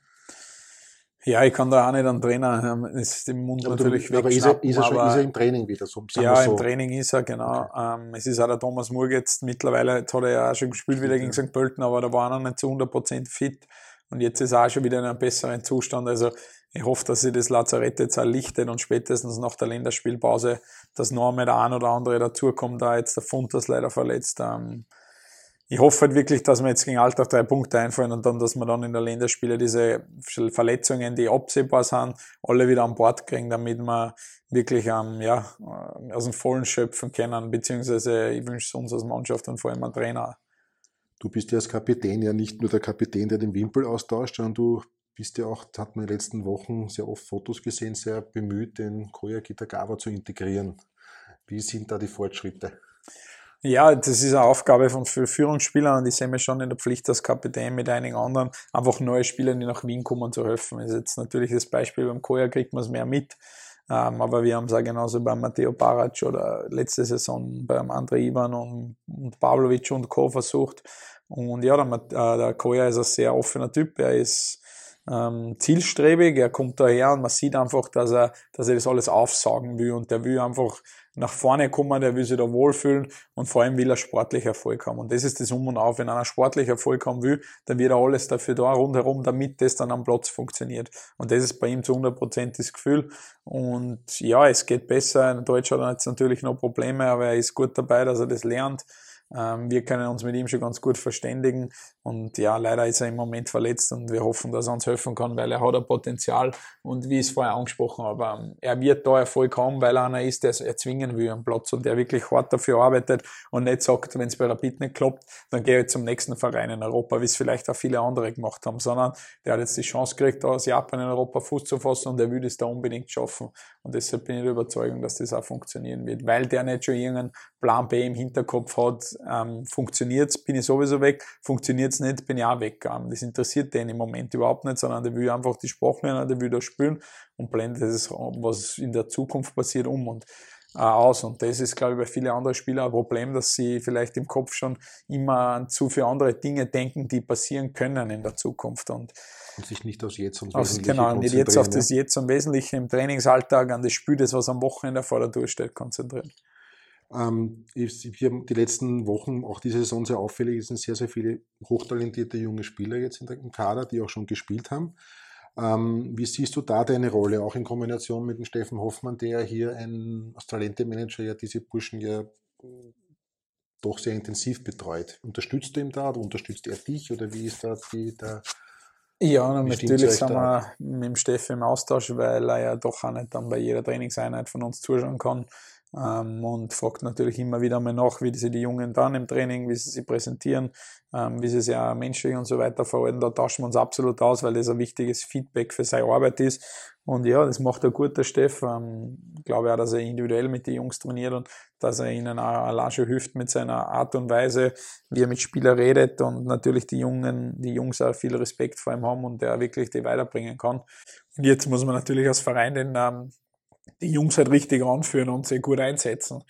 Ja, ich kann da auch nicht einen Trainer, ähm, ist im Mund aber natürlich weg. Aber ist er, ist, er schon, ist er im Training wieder? So, ja, so. im Training ist er, genau. Okay. Ähm, es ist auch der Thomas Murg jetzt mittlerweile, jetzt hat er ja auch schon gespielt wieder gegen St. Pölten, aber da war er noch nicht zu 100% fit. Und jetzt ist er auch schon wieder in einem besseren Zustand. Also ich hoffe, dass sich das Lazarett jetzt erlichtet und spätestens nach der Länderspielpause, dass noch einmal der ein oder andere dazukommt, da jetzt der Funtas leider verletzt. Ähm, ich hoffe halt wirklich, dass wir jetzt gegen Alltag drei Punkte einfallen und dann, dass wir dann in der Länderspiele diese Verletzungen, die absehbar sind, alle wieder an Bord kriegen, damit wir wirklich ähm, ja, äh, aus dem Vollen schöpfen können, beziehungsweise ich wünsche es uns als Mannschaft und vor allem ein Trainer. Du bist ja als Kapitän ja nicht nur der Kapitän, der den Wimpel austauscht, sondern du bist ja auch, hat man in den letzten Wochen sehr oft Fotos gesehen, sehr bemüht, den Koya Kitagawa zu integrieren. Wie sind da die Fortschritte? Ja, das ist eine Aufgabe von Führungsspielern und ich sehe mich schon in der Pflicht als Kapitän mit einigen anderen, einfach neue Spieler, die nach Wien kommen, zu helfen. Das ist jetzt natürlich das Beispiel beim Koya kriegt man es mehr mit, ähm, aber wir haben es auch genauso beim Matteo Barac oder letzte Saison beim André Ivan und, und Pavlovic und Co. versucht. Und ja, der, äh, der Koya ist ein sehr offener Typ, er ist ähm, zielstrebig, er kommt daher und man sieht einfach, dass er, dass er das alles aufsagen will und der will einfach nach vorne kommen, der will sich da wohlfühlen und vor allem will er sportlich Erfolg haben. Und das ist das Um und Auf. Wenn einer sportlich Erfolg haben will, dann wird er alles dafür da rundherum, damit das dann am Platz funktioniert. Und das ist bei ihm zu 100% das Gefühl. Und ja, es geht besser. In Deutsch hat er jetzt natürlich noch Probleme, aber er ist gut dabei, dass er das lernt. Ähm, wir können uns mit ihm schon ganz gut verständigen. Und ja, leider ist er im Moment verletzt und wir hoffen, dass er uns helfen kann, weil er hat ein Potenzial. Und wie ich es vorher angesprochen habe, ähm, er wird da Erfolg haben, weil er einer ist, der es erzwingen will am Platz und der wirklich hart dafür arbeitet und nicht sagt, wenn es bei Rapid nicht klappt, dann gehe ich zum nächsten Verein in Europa, wie es vielleicht auch viele andere gemacht haben, sondern der hat jetzt die Chance gekriegt, aus Japan in Europa Fuß zu fassen und er will es da unbedingt schaffen. Und deshalb bin ich der Überzeugung, dass das auch funktionieren wird, weil der nicht schon irgendeinen Plan B im Hinterkopf hat, ähm, funktioniert bin ich sowieso weg, funktioniert es nicht, bin ich auch weg. Ähm, das interessiert den im Moment überhaupt nicht, sondern der will einfach die Sprache lernen, der will da spielen und blendet das, was in der Zukunft passiert, um und äh, aus. Und das ist, glaube ich, bei vielen anderen Spielern ein Problem, dass sie vielleicht im Kopf schon immer an zu viele andere Dinge denken, die passieren können in der Zukunft. Und, und sich nicht aufs Jetzt und Wesentliche Genau, nicht jetzt auf das Jetzt und Wesentliche im Trainingsalltag, an das Spiel, das was am Wochenende vor der Tür steht, konzentrieren. Ähm, wir haben die letzten Wochen, auch diese Saison sehr auffällig, es sind sehr, sehr viele hochtalentierte junge Spieler jetzt im Kader, die auch schon gespielt haben. Ähm, wie siehst du da deine Rolle, auch in Kombination mit dem Steffen Hoffmann, der hier ein als Talente-Manager ja diese Burschen ja doch sehr intensiv betreut. Unterstützt du ihn da oder unterstützt er dich oder wie ist da die, der ja, natürlich sind wir mit dem Steffen im Austausch, weil er ja doch auch nicht dann bei jeder Trainingseinheit von uns zuschauen kann und fragt natürlich immer wieder mal nach, wie sie die Jungen dann im Training, wie sie sich präsentieren, ähm, wie sie sich ja menschlich und so weiter verhalten. Da tauschen wir uns absolut aus, weil das ein wichtiges Feedback für seine Arbeit ist. Und ja, das macht ein guter Steff. Ähm, ich glaube auch, dass er individuell mit den Jungs trainiert und dass er ihnen auch allein schon hilft mit seiner Art und Weise, wie er mit Spielern redet und natürlich die Jungen, die Jungs auch viel Respekt vor ihm haben und der wirklich die weiterbringen kann. Und jetzt muss man natürlich als Verein den ähm, die Jungs halt richtig anführen und sie gut einsetzen.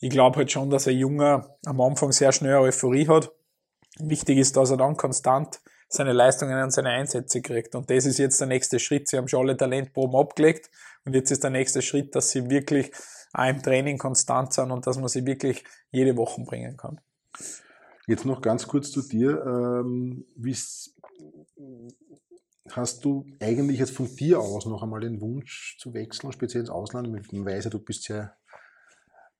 Ich glaube halt schon, dass ein Junge am Anfang sehr schnell Euphorie hat. Wichtig ist, dass er dann konstant seine Leistungen und seine Einsätze kriegt. Und das ist jetzt der nächste Schritt. Sie haben schon alle Talentproben abgelegt und jetzt ist der nächste Schritt, dass sie wirklich auch im Training konstant sind und dass man sie wirklich jede Woche bringen kann. Jetzt noch ganz kurz zu dir. Ähm, Hast du eigentlich jetzt von dir aus noch einmal den Wunsch zu wechseln, speziell ins Ausland? Man weiß ja, du bist ja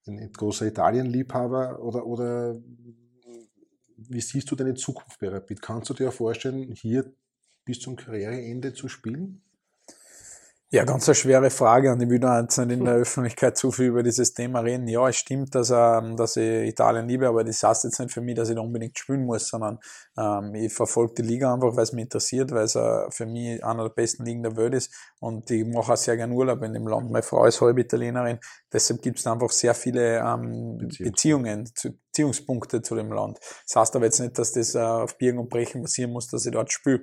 ein großer Italien-Liebhaber oder, oder wie siehst du deine Zukunft bei Rapid? Kannst du dir vorstellen, hier bis zum Karriereende zu spielen? Ja, ganz eine schwere Frage und ich will da jetzt nicht in der Öffentlichkeit zu viel über dieses Thema reden. Ja, es stimmt, dass, ähm, dass ich Italien liebe, aber das heißt jetzt nicht für mich, dass ich da unbedingt spielen muss, sondern ähm, ich verfolge die Liga einfach, weil es mich interessiert, weil es äh, für mich einer der besten Ligen der Welt ist und ich mache auch sehr gerne Urlaub in dem Land. Meine Frau ist halb Italienerin, deshalb gibt es einfach sehr viele ähm, Beziehungen, zu, Beziehungspunkte zu dem Land. Das heißt aber jetzt nicht, dass das äh, auf Biegen und Brechen passieren muss, dass ich dort spiele.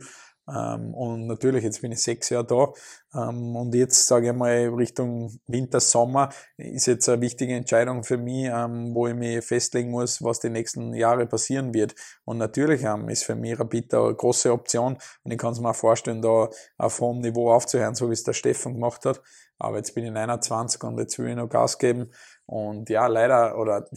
Ähm, und natürlich, jetzt bin ich sechs Jahre da. Ähm, und jetzt sage ich mal Richtung Winter, Sommer ist jetzt eine wichtige Entscheidung für mich, ähm, wo ich mich festlegen muss, was die nächsten Jahre passieren wird. Und natürlich ist für mich Rapid eine große Option. Und ich kann es mir auch vorstellen, da auf hohem Niveau aufzuhören, so wie es der Stefan gemacht hat. Aber jetzt bin ich 21 und jetzt will ich noch Gas geben. Und ja, leider, oder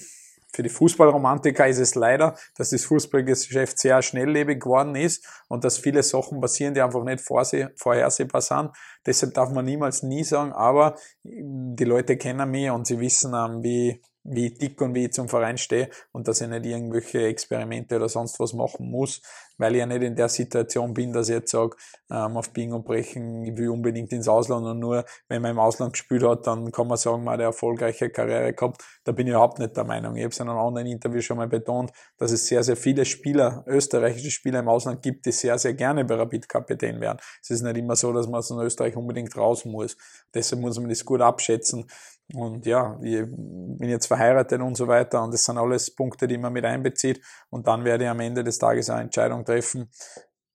für die Fußballromantiker ist es leider, dass das Fußballgeschäft sehr schnelllebig geworden ist und dass viele Sachen passieren, die einfach nicht vorhersehbar sind. Deshalb darf man niemals nie sagen, aber die Leute kennen mich und sie wissen, wie, wie dick und wie ich zum Verein stehe und dass ich nicht irgendwelche Experimente oder sonst was machen muss, weil ich ja nicht in der Situation bin, dass ich jetzt sage, ähm, auf Biegen und Brechen, ich will unbedingt ins Ausland und nur wenn man im Ausland gespielt hat, dann kann man sagen, man hat eine erfolgreiche Karriere gehabt. Da bin ich überhaupt nicht der Meinung. Ich habe es in einem anderen Interview schon mal betont, dass es sehr, sehr viele Spieler, österreichische Spieler im Ausland gibt, die sehr, sehr gerne bei Rapid Kapitän werden. Es ist nicht immer so, dass man aus Österreich unbedingt raus muss. Deshalb muss man das gut abschätzen. Und ja, ich bin jetzt verheiratet und so weiter und das sind alles Punkte, die man mit einbezieht. Und dann werde ich am Ende des Tages eine Entscheidung treffen,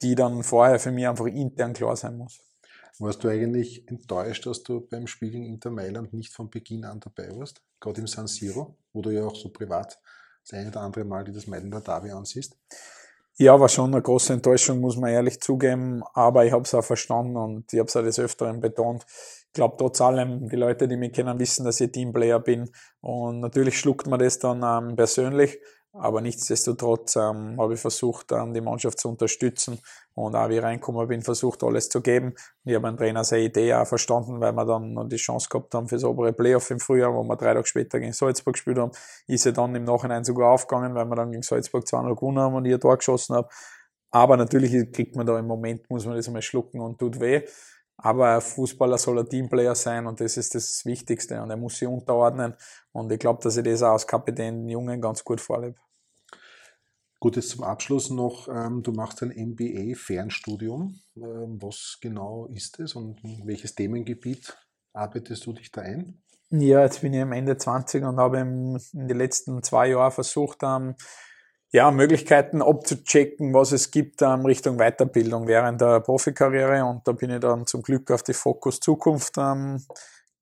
die dann vorher für mich einfach intern klar sein muss. Warst du eigentlich enttäuscht, dass du beim Spiel gegen Inter Mailand nicht von Beginn an dabei warst? Gerade im San Siro, wo du ja auch so privat das eine oder andere Mal die das Mailänder Derby ansiehst? Ja, war schon eine große Enttäuschung, muss man ehrlich zugeben, aber ich habe es auch verstanden und ich habe es auch des Öfteren betont. Ich glaube, trotz allem, die Leute, die mich kennen, wissen, dass ich Teamplayer bin und natürlich schluckt man das dann ähm, persönlich, aber nichtsdestotrotz ähm, habe ich versucht, ähm, die Mannschaft zu unterstützen und auch wie ich reingekommen bin, versucht alles zu geben. Und ich habe einen Trainer seine Idee auch verstanden, weil wir dann noch die Chance gehabt haben für das obere Playoff im Frühjahr, wo wir drei Tage später gegen Salzburg gespielt haben. Ist er dann im Nachhinein sogar aufgegangen, weil wir dann gegen Salzburg 2-0 gewonnen haben und ein Tor geschossen habe. Aber natürlich kriegt man da im Moment, muss man das einmal schlucken und tut weh. Aber ein Fußballer soll ein Teamplayer sein und das ist das Wichtigste und er muss sich unterordnen. Und ich glaube, dass ich das auch als Kapitän den Jungen ganz gut vorlebe. Gut, jetzt zum Abschluss noch, ähm, du machst ein MBA-Fernstudium. Ähm, was genau ist es und in welches Themengebiet arbeitest du dich da ein? Ja, jetzt bin ich am Ende 20 und habe in den letzten zwei Jahren versucht, ähm, ja, Möglichkeiten abzuchecken, was es gibt ähm, Richtung Weiterbildung während der Profikarriere und da bin ich dann zum Glück auf die Fokus Zukunft ähm,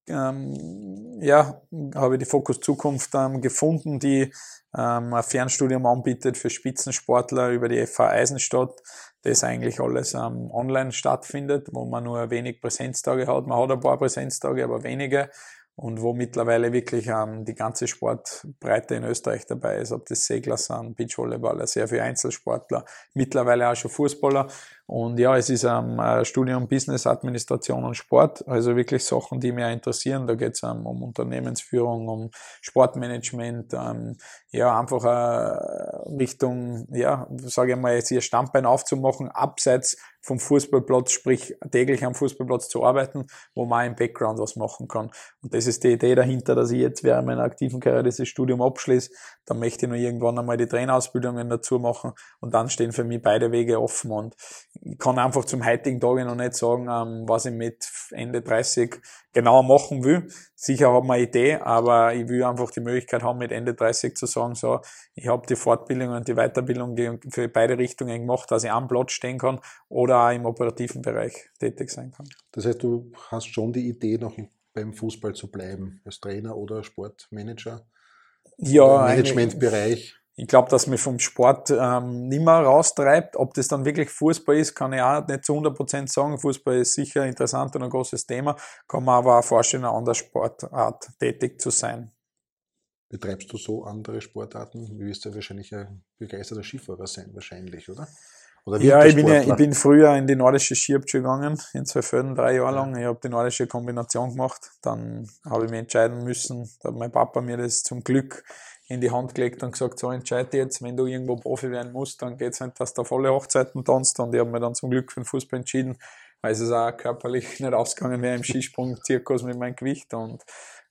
ähm, ja, habe ich die Fokus Zukunft ähm, gefunden, die ähm, ein Fernstudium anbietet für Spitzensportler über die FH Eisenstadt, das eigentlich alles ähm, online stattfindet, wo man nur wenig Präsenztage hat. Man hat ein paar Präsenztage, aber wenige und wo mittlerweile wirklich ähm, die ganze Sportbreite in Österreich dabei ist, ob das Segler sind, Beachvolleyballer, sehr viele Einzelsportler, mittlerweile auch schon Fußballer. Und ja, es ist ähm, Studium Business, Administration und Sport, also wirklich Sachen, die mich interessieren. Da geht es ähm, um Unternehmensführung, um Sportmanagement, ähm, ja, einfach äh, Richtung, ja, sage ich mal, jetzt ihr Standbein aufzumachen, abseits vom Fußballplatz, sprich täglich am Fußballplatz zu arbeiten, wo man im Background was machen kann. Und das ist die Idee dahinter, dass ich jetzt während meiner aktiven Karriere dieses Studium abschließe. Dann möchte ich noch irgendwann einmal die Trainerausbildungen dazu machen und dann stehen für mich beide Wege offen. Und ich kann einfach zum heutigen Tage noch nicht sagen, ähm, was ich mit Ende 30 genau machen will. Sicher habe ich eine Idee, aber ich will einfach die Möglichkeit haben, mit Ende 30 zu sagen, so, ich habe die Fortbildung und die Weiterbildung für beide Richtungen gemacht, dass ich am Platz stehen kann oder auch im operativen Bereich tätig sein kann. Das heißt, du hast schon die Idee, noch beim Fußball zu bleiben, als Trainer oder Sportmanager? Ja, Im Managementbereich? Ich glaube, dass mich vom Sport ähm, nimmer raustreibt. Ob das dann wirklich Fußball ist, kann ich auch nicht zu 100% sagen. Fußball ist sicher interessant und ein großes Thema. Kann man aber auch vorstellen, eine andere Sportart tätig zu sein. Betreibst du so andere Sportarten? Wie wirst du wahrscheinlich ein begeisterter Skifahrer sein, wahrscheinlich, oder? Ja, ich bin, ja, ich bin früher in die nordische Skihübsche gegangen, in Zwölföden, drei Jahre lang. Ich habe die nordische Kombination gemacht. Dann habe ich mich entscheiden müssen. Da hat mein Papa mir das zum Glück in die Hand gelegt und gesagt, so entscheide jetzt, wenn du irgendwo Profi werden musst, dann geht es nicht, dass du auf alle Hochzeiten tanzt. Und ich habe mir dann zum Glück für den Fußball entschieden, weil es auch körperlich [LAUGHS] nicht ausgegangen wäre im Skisprung-Zirkus mit meinem Gewicht. Und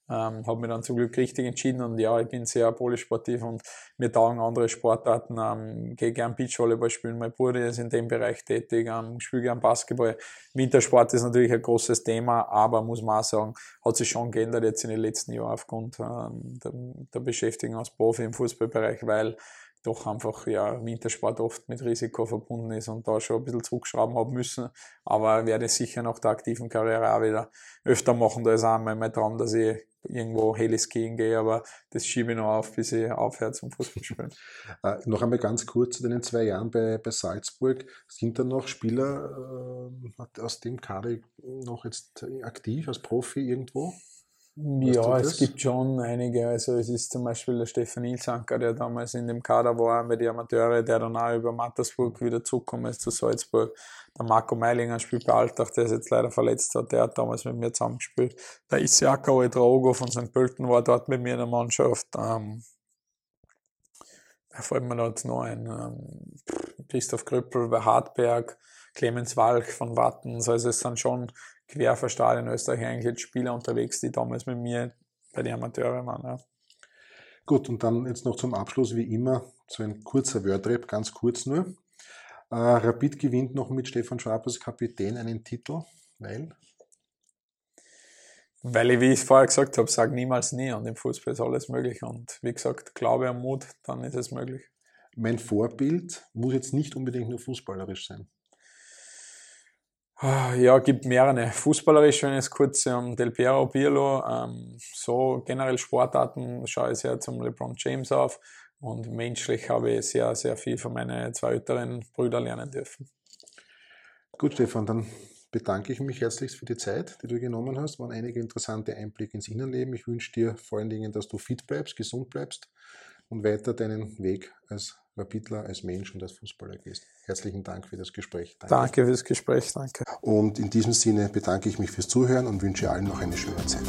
ähm, habe mich dann zum Glück richtig entschieden und ja, ich bin sehr polysportiv und mir taugen andere Sportarten. Ähm, gehe gern Beachvolleyball spielen, mein Bruder ist in dem Bereich tätig, ähm, spiele gern Basketball. Wintersport ist natürlich ein großes Thema, aber muss man auch sagen, hat sich schon geändert jetzt in den letzten Jahren aufgrund ähm, der, der Beschäftigung als Profi im Fußballbereich, weil doch einfach ja Wintersport oft mit Risiko verbunden ist und da schon ein bisschen zurückschrauben haben müssen. Aber werde sicher nach der aktiven Karriere auch wieder öfter machen. Da ist auch mein Traum, dass ich irgendwo Heliskiing gehe, aber das schiebe ich noch auf, bis ich aufhöre zum Fußballspielen. [LAUGHS] äh, noch einmal ganz kurz zu den zwei Jahren bei, bei Salzburg. Sind da noch Spieler äh, aus dem Kader noch jetzt aktiv als Profi irgendwo? Ja, es gibt schon einige. Also es ist zum Beispiel der Stefan Ilsanker, der damals in dem Kader war bei den Amateure, der dann auch über Mattersburg wieder zurückgekommen ist zu Salzburg. Der Marco Meilinger spielt bei Altach, der ist jetzt leider verletzt hat, der hat damals mit mir zusammengespielt. Der Isiaka Oedraogo von St. Pölten war dort mit mir in der Mannschaft. Ähm, da fällt mir jetzt noch ein. Ähm, Christoph Krüppel bei Hartberg, Clemens Walch von Wattens. Also es sind schon quer verstrahlt in Österreich eigentlich jetzt Spieler unterwegs, die damals mit mir bei den Amateuren waren. Ja. Gut, und dann jetzt noch zum Abschluss, wie immer, so ein kurzer Wordrap, ganz kurz nur. Äh, Rapid gewinnt noch mit Stefan Schwab als Kapitän einen Titel, weil? Weil ich, wie ich vorher gesagt habe, sage niemals nie und im Fußball ist alles möglich. Und wie gesagt, Glaube und Mut, dann ist es möglich. Mein Vorbild muss jetzt nicht unbedingt nur fußballerisch sein. Ah, ja, gibt mehrere. Fußballerisch, wenn ich es kurz um Del Piero, Pirlo, ähm, so generell Sportarten schaue ich sehr zum LeBron James auf. und menschlich habe ich sehr, sehr viel von meinen zwei älteren Brüdern lernen dürfen. Gut, Stefan, dann bedanke ich mich herzlichst für die Zeit, die du genommen hast. Waren einige interessante Einblicke ins Innenleben. Ich wünsche dir vor allen Dingen, dass du fit bleibst, gesund bleibst und weiter deinen Weg als Rapidler, als Mensch und als Fußballer gehst. Herzlichen Dank für das Gespräch. Danke. danke fürs Gespräch, danke. Und in diesem Sinne bedanke ich mich fürs Zuhören und wünsche allen noch eine schöne Zeit.